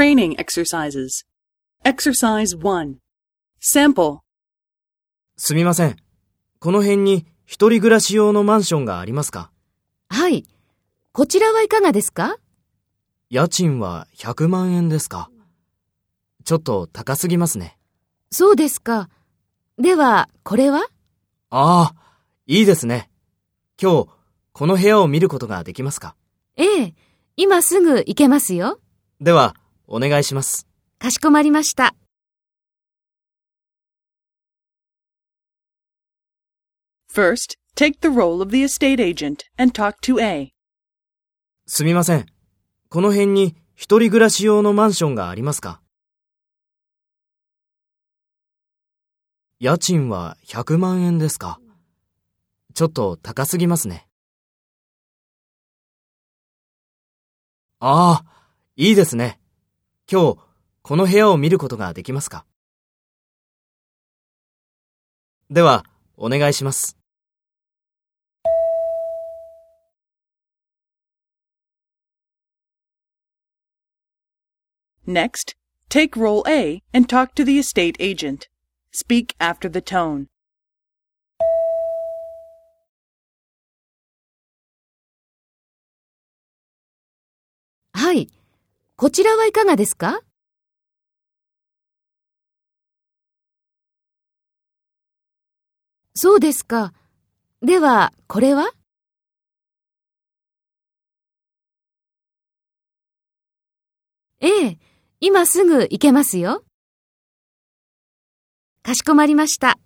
Training exercises. Exercise 1. Sample. すみません。この辺に一人暮らし用のマンションがありますか？はい。こちらはいかがですか？家賃は100万円ですか？ちょっと高すぎますね。そうですか。では、これは？ああ、いいですね。今日、この部屋を見ることができますか？ええ、今すぐ行けますよ。では、お願いします。かしこまりました。First, take the role of the estate agent and talk to A. すみません。この辺に一人暮らし用のマンションがありますか？家賃は100万円ですか？ちょっと高すぎますね。ああ、いいですね。今日、この部屋を見ることができますかでは、お願いします。Next, take role A and talk to the estate agent. Speak after the tone. はい。こちらはいかがですか？そうですか。では、これは？ええ、今すぐ行けますよ。かしこまりました。